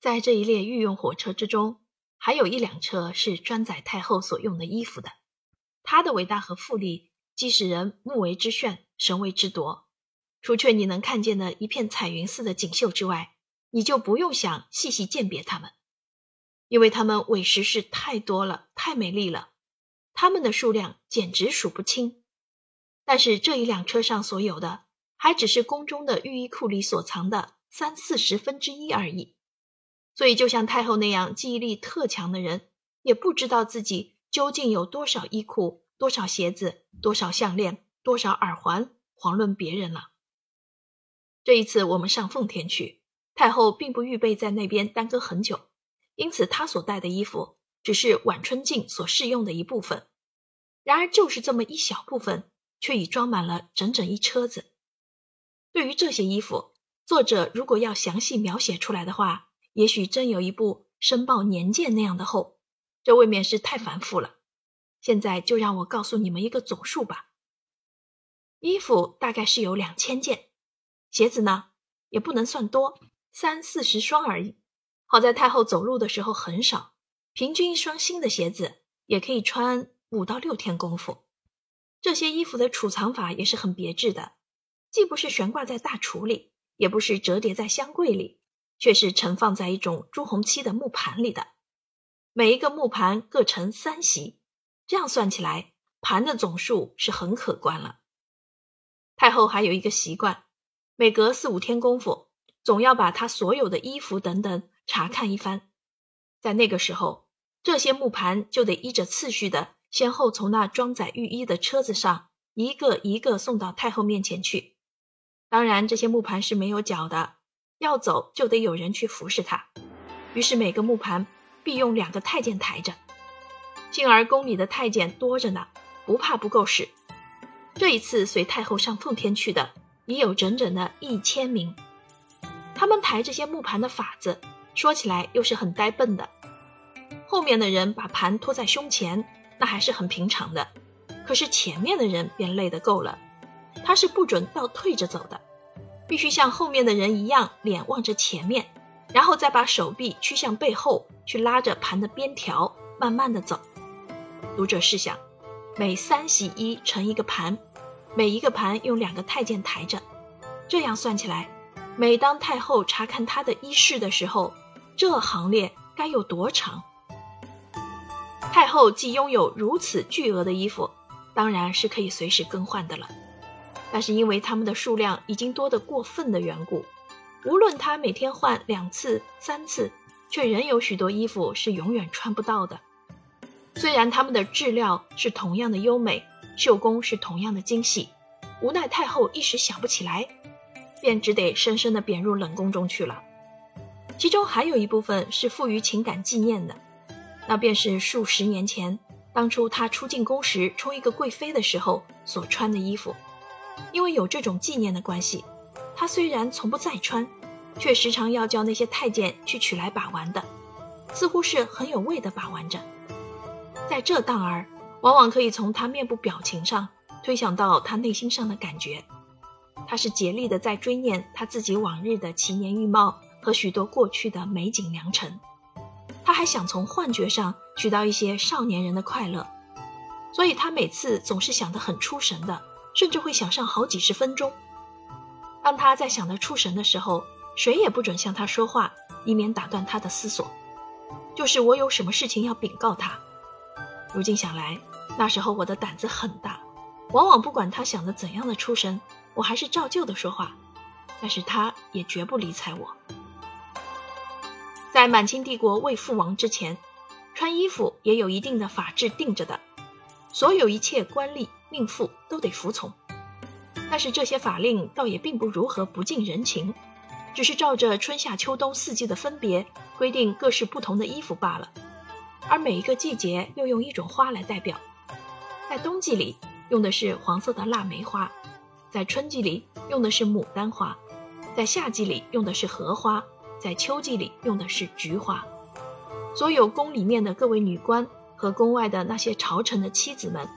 在这一列御用火车之中，还有一辆车是专载太后所用的衣服的。它的伟大和富丽，既使人目为之眩，神为之夺。除却你能看见的一片彩云似的锦绣之外，你就不用想细细鉴别它们，因为它们委实是太多了，太美丽了，它们的数量简直数不清。但是这一辆车上所有的，还只是宫中的御衣库里所藏的三四十分之一而已。所以，就像太后那样记忆力特强的人，也不知道自己究竟有多少衣裤、多少鞋子、多少项链、多少耳环，遑论别人了。这一次我们上奉天去，太后并不预备在那边耽搁很久，因此她所带的衣服只是晚春镜所适用的一部分。然而就是这么一小部分，却已装满了整整一车子。对于这些衣服，作者如果要详细描写出来的话，也许真有一部《申报年鉴》那样的厚，这未免是太繁复了。现在就让我告诉你们一个总数吧。衣服大概是有两千件。鞋子呢，也不能算多，三四十双而已。好在太后走路的时候很少，平均一双新的鞋子也可以穿五到六天功夫。这些衣服的储藏法也是很别致的，既不是悬挂在大橱里，也不是折叠在箱柜里，却是盛放在一种朱红漆的木盘里的。每一个木盘各盛三席，这样算起来，盘的总数是很可观了。太后还有一个习惯。每隔四五天功夫，总要把他所有的衣服等等查看一番。在那个时候，这些木盘就得依着次序的，先后从那装载御衣的车子上一个一个送到太后面前去。当然，这些木盘是没有脚的，要走就得有人去服侍他。于是每个木盘必用两个太监抬着。进而宫里的太监多着呢，不怕不够使。这一次随太后上奉天去的。已有整整的一千名，他们抬这些木盘的法子，说起来又是很呆笨的。后面的人把盘托在胸前，那还是很平常的。可是前面的人便累得够了，他是不准倒退着走的，必须像后面的人一样，脸望着前面，然后再把手臂屈向背后，去拉着盘的边条，慢慢的走。读者试想，每三洗一成一个盘。每一个盘用两个太监抬着，这样算起来，每当太后查看她的衣饰的时候，这行列该有多长？太后既拥有如此巨额的衣服，当然是可以随时更换的了。那是因为他们的数量已经多得过分的缘故，无论她每天换两次、三次，却仍有许多衣服是永远穿不到的。虽然他们的质料是同样的优美。绣工是同样的精细，无奈太后一时想不起来，便只得深深地贬入冷宫中去了。其中还有一部分是富于情感纪念的，那便是数十年前当初她出进宫时充一个贵妃的时候所穿的衣服。因为有这种纪念的关系，他虽然从不再穿，却时常要叫那些太监去取来把玩的，似乎是很有味的把玩着。在这当儿。往往可以从他面部表情上推想到他内心上的感觉。他是竭力的在追念他自己往日的奇年玉貌和许多过去的美景良辰。他还想从幻觉上取到一些少年人的快乐，所以他每次总是想得很出神的，甚至会想上好几十分钟。当他在想得出神的时候，谁也不准向他说话，以免打断他的思索。就是我有什么事情要禀告他。如今想来，那时候我的胆子很大，往往不管他想的怎样的出神，我还是照旧的说话，但是他也绝不理睬我。在满清帝国未覆亡之前，穿衣服也有一定的法制定着的，所有一切官吏命妇都得服从。但是这些法令倒也并不如何不近人情，只是照着春夏秋冬四季的分别规定各式不同的衣服罢了。而每一个季节又用一种花来代表，在冬季里用的是黄色的腊梅花，在春季里用的是牡丹花，在夏季里用的是荷花，在秋季里用的是菊花。所有宫里面的各位女官和宫外的那些朝臣的妻子们，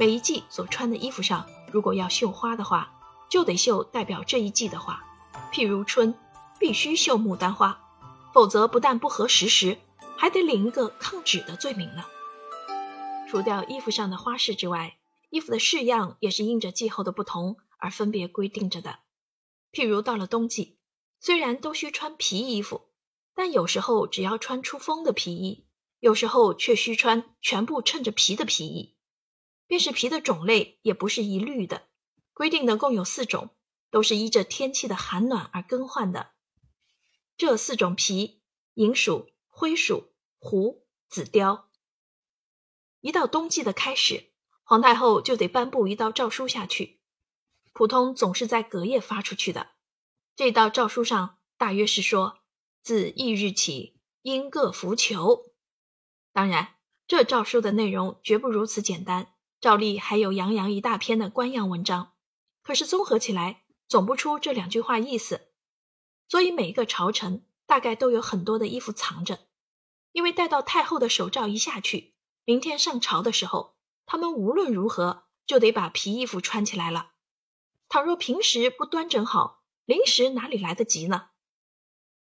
每一季所穿的衣服上，如果要绣花的话，就得绣代表这一季的花。譬如春，必须绣牡丹花；否则不但不合时实，还得领一个抗旨的罪名呢。除掉衣服上的花饰之外，衣服的式样也是因着季候的不同而分别规定着的。譬如到了冬季，虽然都需穿皮衣服，但有时候只要穿出风的皮衣，有时候却需穿全部衬着皮的皮衣。便是皮的种类也不是一律的，规定的共有四种，都是依着天气的寒暖而更换的。这四种皮：银鼠、灰鼠、狐、紫貂。一到冬季的开始，皇太后就得颁布一道诏书下去，普通总是在隔夜发出去的。这道诏书上大约是说，自翌日起应各服裘。当然，这诏书的内容绝不如此简单。照例还有洋洋一大篇的官样文章，可是综合起来总不出这两句话意思。所以每一个朝臣大概都有很多的衣服藏着，因为待到太后的手诏一下去，明天上朝的时候，他们无论如何就得把皮衣服穿起来了。倘若平时不端整好，临时哪里来得及呢？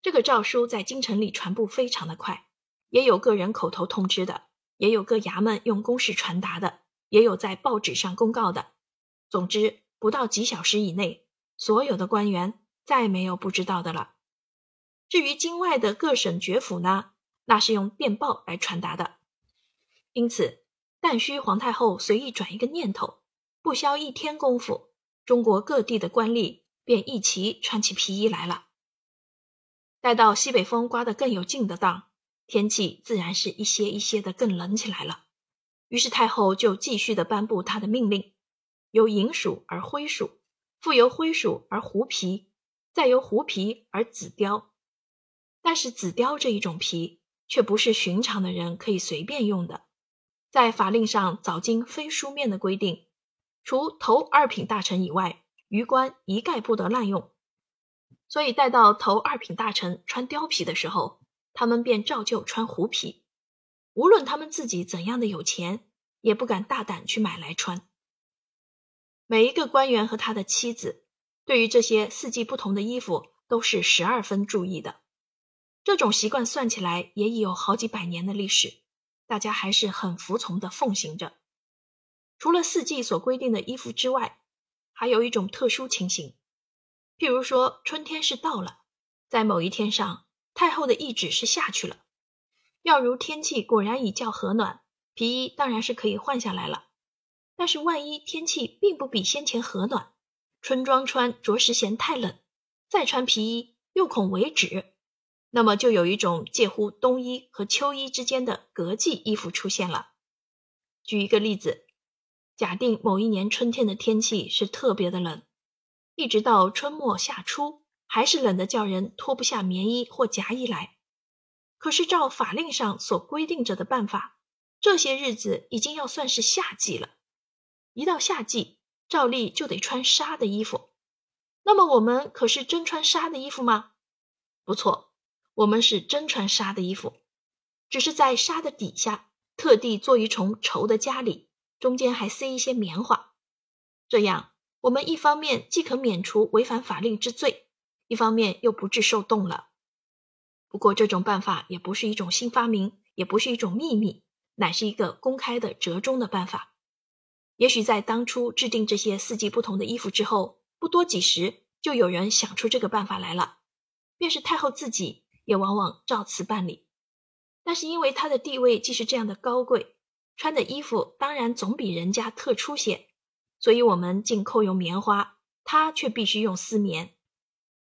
这个诏书在京城里传布非常的快，也有个人口头通知的，也有各衙门用公事传达的。也有在报纸上公告的。总之，不到几小时以内，所有的官员再没有不知道的了。至于京外的各省爵府呢，那是用电报来传达的。因此，但需皇太后随意转一个念头，不消一天功夫，中国各地的官吏便一齐穿起皮衣来了。待到西北风刮得更有劲的当，天气自然是一些一些的更冷起来了。于是太后就继续的颁布她的命令，由银鼠而灰鼠，复由灰鼠而狐皮，再由狐皮而紫貂。但是紫貂这一种皮却不是寻常的人可以随便用的，在法令上早经非书面的规定，除头二品大臣以外，余官一概不得滥用。所以待到头二品大臣穿貂皮的时候，他们便照旧穿狐皮。无论他们自己怎样的有钱，也不敢大胆去买来穿。每一个官员和他的妻子，对于这些四季不同的衣服，都是十二分注意的。这种习惯算起来也已有好几百年的历史，大家还是很服从的奉行着。除了四季所规定的衣服之外，还有一种特殊情形，譬如说春天是到了，在某一天上，太后的懿旨是下去了。要如天气果然已较和暖，皮衣当然是可以换下来了。但是万一天气并不比先前和暖，春装穿着实嫌太冷，再穿皮衣又恐为止，那么就有一种介乎冬衣和秋衣之间的隔季衣服出现了。举一个例子，假定某一年春天的天气是特别的冷，一直到春末夏初，还是冷的叫人脱不下棉衣或夹衣来。可是照法令上所规定着的办法，这些日子已经要算是夏季了。一到夏季，照例就得穿纱的衣服。那么我们可是真穿纱的衣服吗？不错，我们是真穿纱的衣服，只是在纱的底下特地做一重绸的夹里，中间还塞一些棉花。这样，我们一方面既可免除违反法令之罪，一方面又不致受冻了。不过，这种办法也不是一种新发明，也不是一种秘密，乃是一个公开的折中的办法。也许在当初制定这些四季不同的衣服之后，不多几时，就有人想出这个办法来了。便是太后自己，也往往照此办理。但是因为她的地位既是这样的高贵，穿的衣服当然总比人家特出些，所以我们竟扣用棉花，她却必须用丝棉。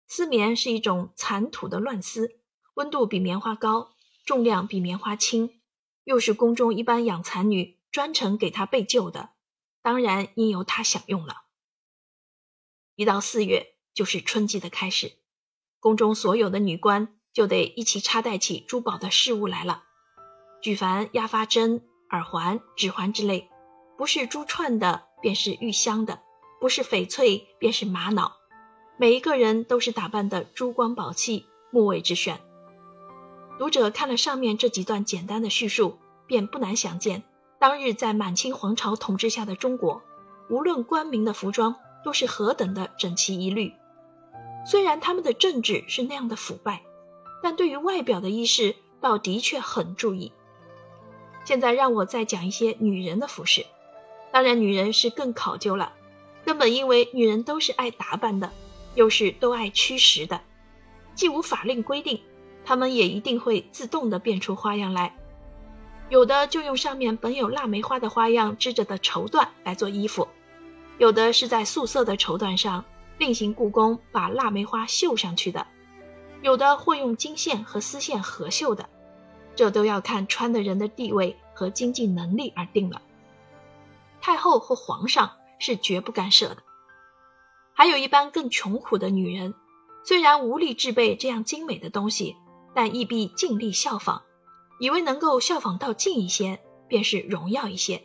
丝棉是一种残土的乱丝。温度比棉花高，重量比棉花轻，又是宫中一般养蚕女专程给她备就的，当然应由她享用了。一到四月，就是春季的开始，宫中所有的女官就得一起插戴起珠宝的饰物来了。举凡压发针、耳环、指环之类，不是珠串的，便是玉镶的；不是翡翠，便是玛瑙。每一个人都是打扮的珠光宝气，目为之炫。读者看了上面这几段简单的叙述，便不难想见，当日在满清皇朝统治下的中国，无论官民的服装都是何等的整齐一律。虽然他们的政治是那样的腐败，但对于外表的衣饰倒的确很注意。现在让我再讲一些女人的服饰，当然女人是更考究了，根本因为女人都是爱打扮的，又是都爱驱使的，既无法令规定，他们也一定会自动的变出花样来。有的就用上面本有腊梅花的花样织着的绸缎来做衣服，有的是在素色的绸缎上另行故宫把腊梅花绣上去的，有的或用金线和丝线合绣的。这都要看穿的人的地位和经济能力而定了。太后和皇上是绝不干涉的。还有一般更穷苦的女人，虽然无力制备这样精美的东西，但亦必尽力效仿，以为能够效仿到近一些，便是荣耀一些。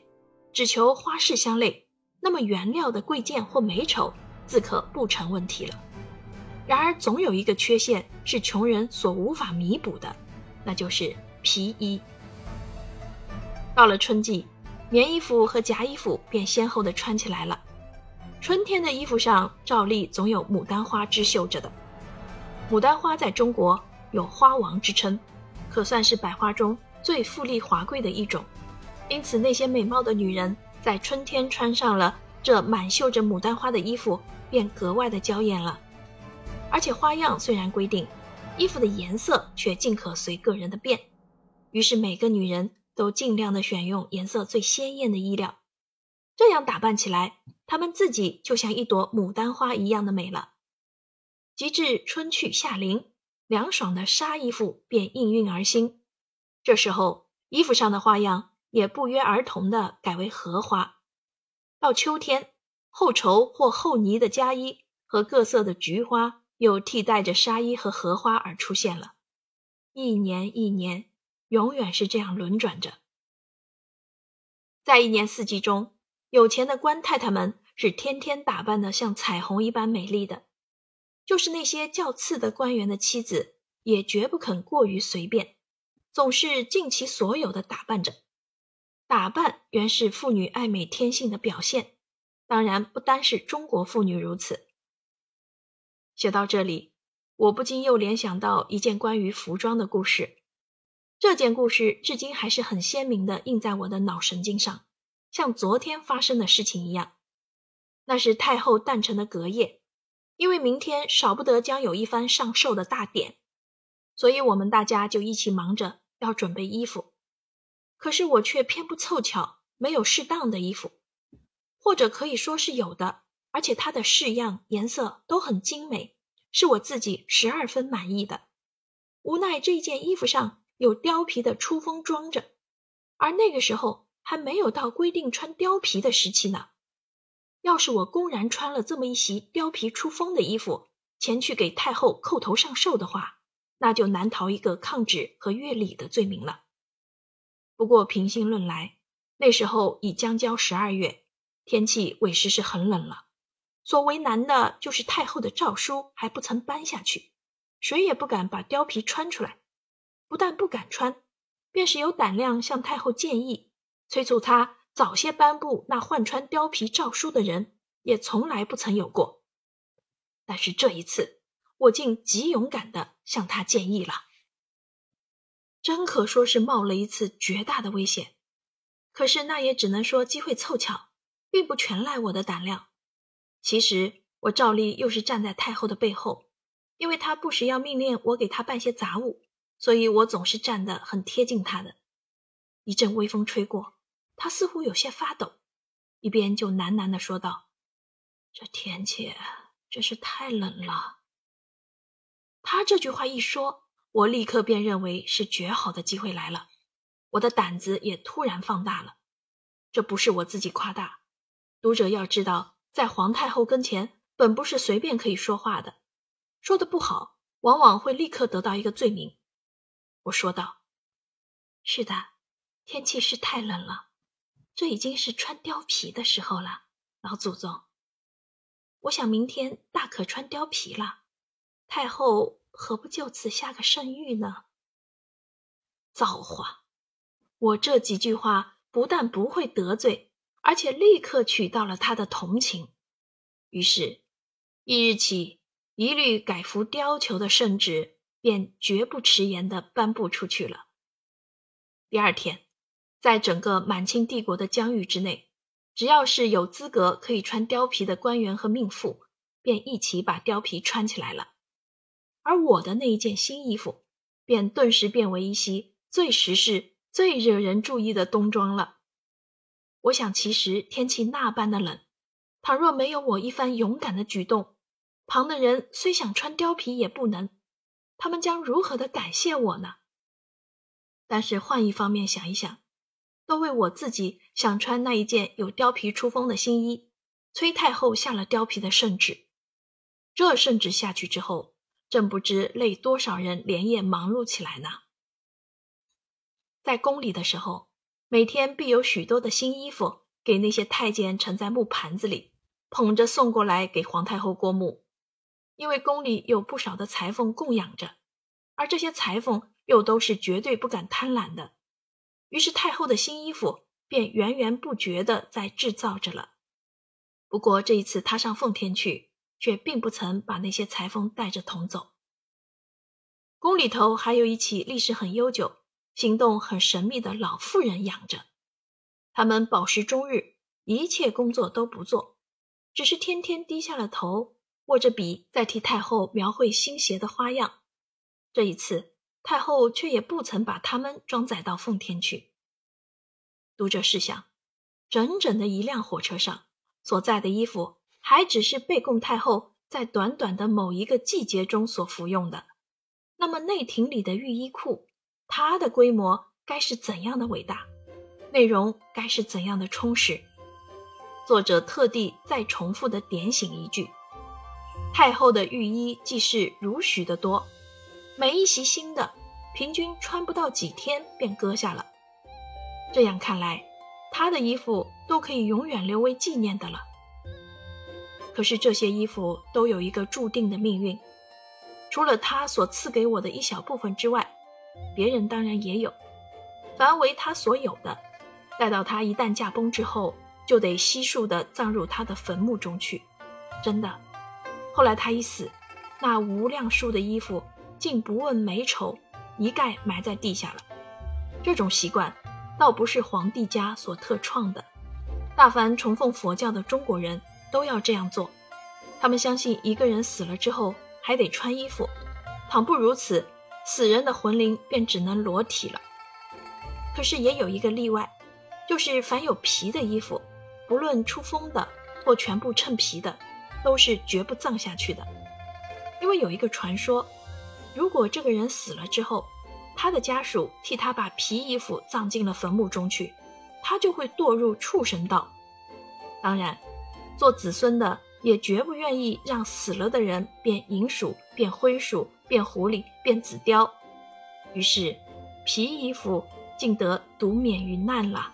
只求花式相类，那么原料的贵贱或美丑，自可不成问题了。然而，总有一个缺陷是穷人所无法弥补的，那就是。皮衣到了春季，棉衣服和夹衣服便先后的穿起来了。春天的衣服上照例总有牡丹花织绣着的。牡丹花在中国有花王之称，可算是百花中最富丽华贵的一种。因此，那些美貌的女人在春天穿上了这满绣着牡丹花的衣服，便格外的娇艳了。而且花样虽然规定，衣服的颜色却尽可随个人的便。于是每个女人都尽量的选用颜色最鲜艳的衣料，这样打扮起来，她们自己就像一朵牡丹花一样的美了。及至春去夏临，凉爽的纱衣服便应运而兴。这时候，衣服上的花样也不约而同的改为荷花。到秋天，厚绸或厚呢的夹衣和各色的菊花又替代着纱衣和荷花而出现了。一年一年。永远是这样轮转着，在一年四季中，有钱的官太太们是天天打扮的像彩虹一般美丽的，就是那些较次的官员的妻子，也绝不肯过于随便，总是尽其所有的打扮着。打扮原是妇女爱美天性的表现，当然不单是中国妇女如此。写到这里，我不禁又联想到一件关于服装的故事。这件故事至今还是很鲜明的印在我的脑神经上，像昨天发生的事情一样。那是太后诞辰的隔夜，因为明天少不得将有一番上寿的大典，所以我们大家就一起忙着要准备衣服。可是我却偏不凑巧，没有适当的衣服，或者可以说是有的，而且它的式样、颜色都很精美，是我自己十二分满意的。无奈这件衣服上。有貂皮的出风装着，而那个时候还没有到规定穿貂皮的时期呢。要是我公然穿了这么一袭貂皮出风的衣服前去给太后叩头上寿的话，那就难逃一个抗旨和越礼的罪名了。不过平心论来，那时候已将交十二月，天气委实是很冷了。所为难的就是太后的诏书还不曾颁下去，谁也不敢把貂皮穿出来。不但不敢穿，便是有胆量向太后建议，催促她早些颁布那换穿貂皮诏书的人，也从来不曾有过。但是这一次，我竟极勇敢的向他建议了，真可说是冒了一次绝大的危险。可是那也只能说机会凑巧，并不全赖我的胆量。其实我照例又是站在太后的背后，因为她不时要命令我给她办些杂物。所以我总是站得很贴近她的。一阵微风吹过，他似乎有些发抖，一边就喃喃地说道：“这天气真是太冷了。”他这句话一说，我立刻便认为是绝好的机会来了，我的胆子也突然放大了。这不是我自己夸大，读者要知道，在皇太后跟前，本不是随便可以说话的，说的不好，往往会立刻得到一个罪名。我说道：“是的，天气是太冷了，这已经是穿貂皮的时候了，老祖宗。我想明天大可穿貂皮了，太后何不就此下个圣谕呢？”造化！我这几句话不但不会得罪，而且立刻取到了他的同情。于是，一日起，一律改服貂裘的圣旨。便绝不迟延地颁布出去了。第二天，在整个满清帝国的疆域之内，只要是有资格可以穿貂皮的官员和命妇，便一起把貂皮穿起来了。而我的那一件新衣服，便顿时变为一袭最时适、最惹人注意的冬装了。我想，其实天气那般的冷，倘若没有我一番勇敢的举动，旁的人虽想穿貂皮也不能。他们将如何的感谢我呢？但是换一方面想一想，都为我自己想穿那一件有貂皮出风的新衣，崔太后下了貂皮的圣旨。这圣旨下去之后，朕不知累多少人连夜忙碌起来呢。在宫里的时候，每天必有许多的新衣服给那些太监盛在木盘子里，捧着送过来给皇太后过目。因为宫里有不少的裁缝供养着，而这些裁缝又都是绝对不敢贪婪的，于是太后的新衣服便源源不绝的在制造着了。不过这一次她上奉天去，却并不曾把那些裁缝带着同走。宫里头还有一起历史很悠久、行动很神秘的老妇人养着，他们饱食终日，一切工作都不做，只是天天低下了头。握着笔在替太后描绘新鞋的花样，这一次太后却也不曾把他们装载到奉天去。读者试想，整整的一辆火车上所载的衣服，还只是被供太后在短短的某一个季节中所服用的，那么内廷里的御衣库，它的规模该是怎样的伟大，内容该是怎样的充实？作者特地再重复的点醒一句。太后的御衣既是如许的多，每一袭新的，平均穿不到几天便割下了。这样看来，他的衣服都可以永远留为纪念的了。可是这些衣服都有一个注定的命运，除了他所赐给我的一小部分之外，别人当然也有。凡为他所有的，待到他一旦驾崩之后，就得悉数的葬入他的坟墓中去。真的。后来他一死，那无量数的衣服竟不问美丑，一概埋在地下了。这种习惯倒不是皇帝家所特创的，大凡崇奉佛教的中国人都要这样做。他们相信一个人死了之后还得穿衣服，倘不如此，死人的魂灵便只能裸体了。可是也有一个例外，就是凡有皮的衣服，不论出风的或全部衬皮的。都是绝不葬下去的，因为有一个传说，如果这个人死了之后，他的家属替他把皮衣服葬进了坟墓中去，他就会堕入畜生道。当然，做子孙的也绝不愿意让死了的人变银鼠、变灰鼠、变狐狸、变紫雕，于是皮衣服竟得独免于难了。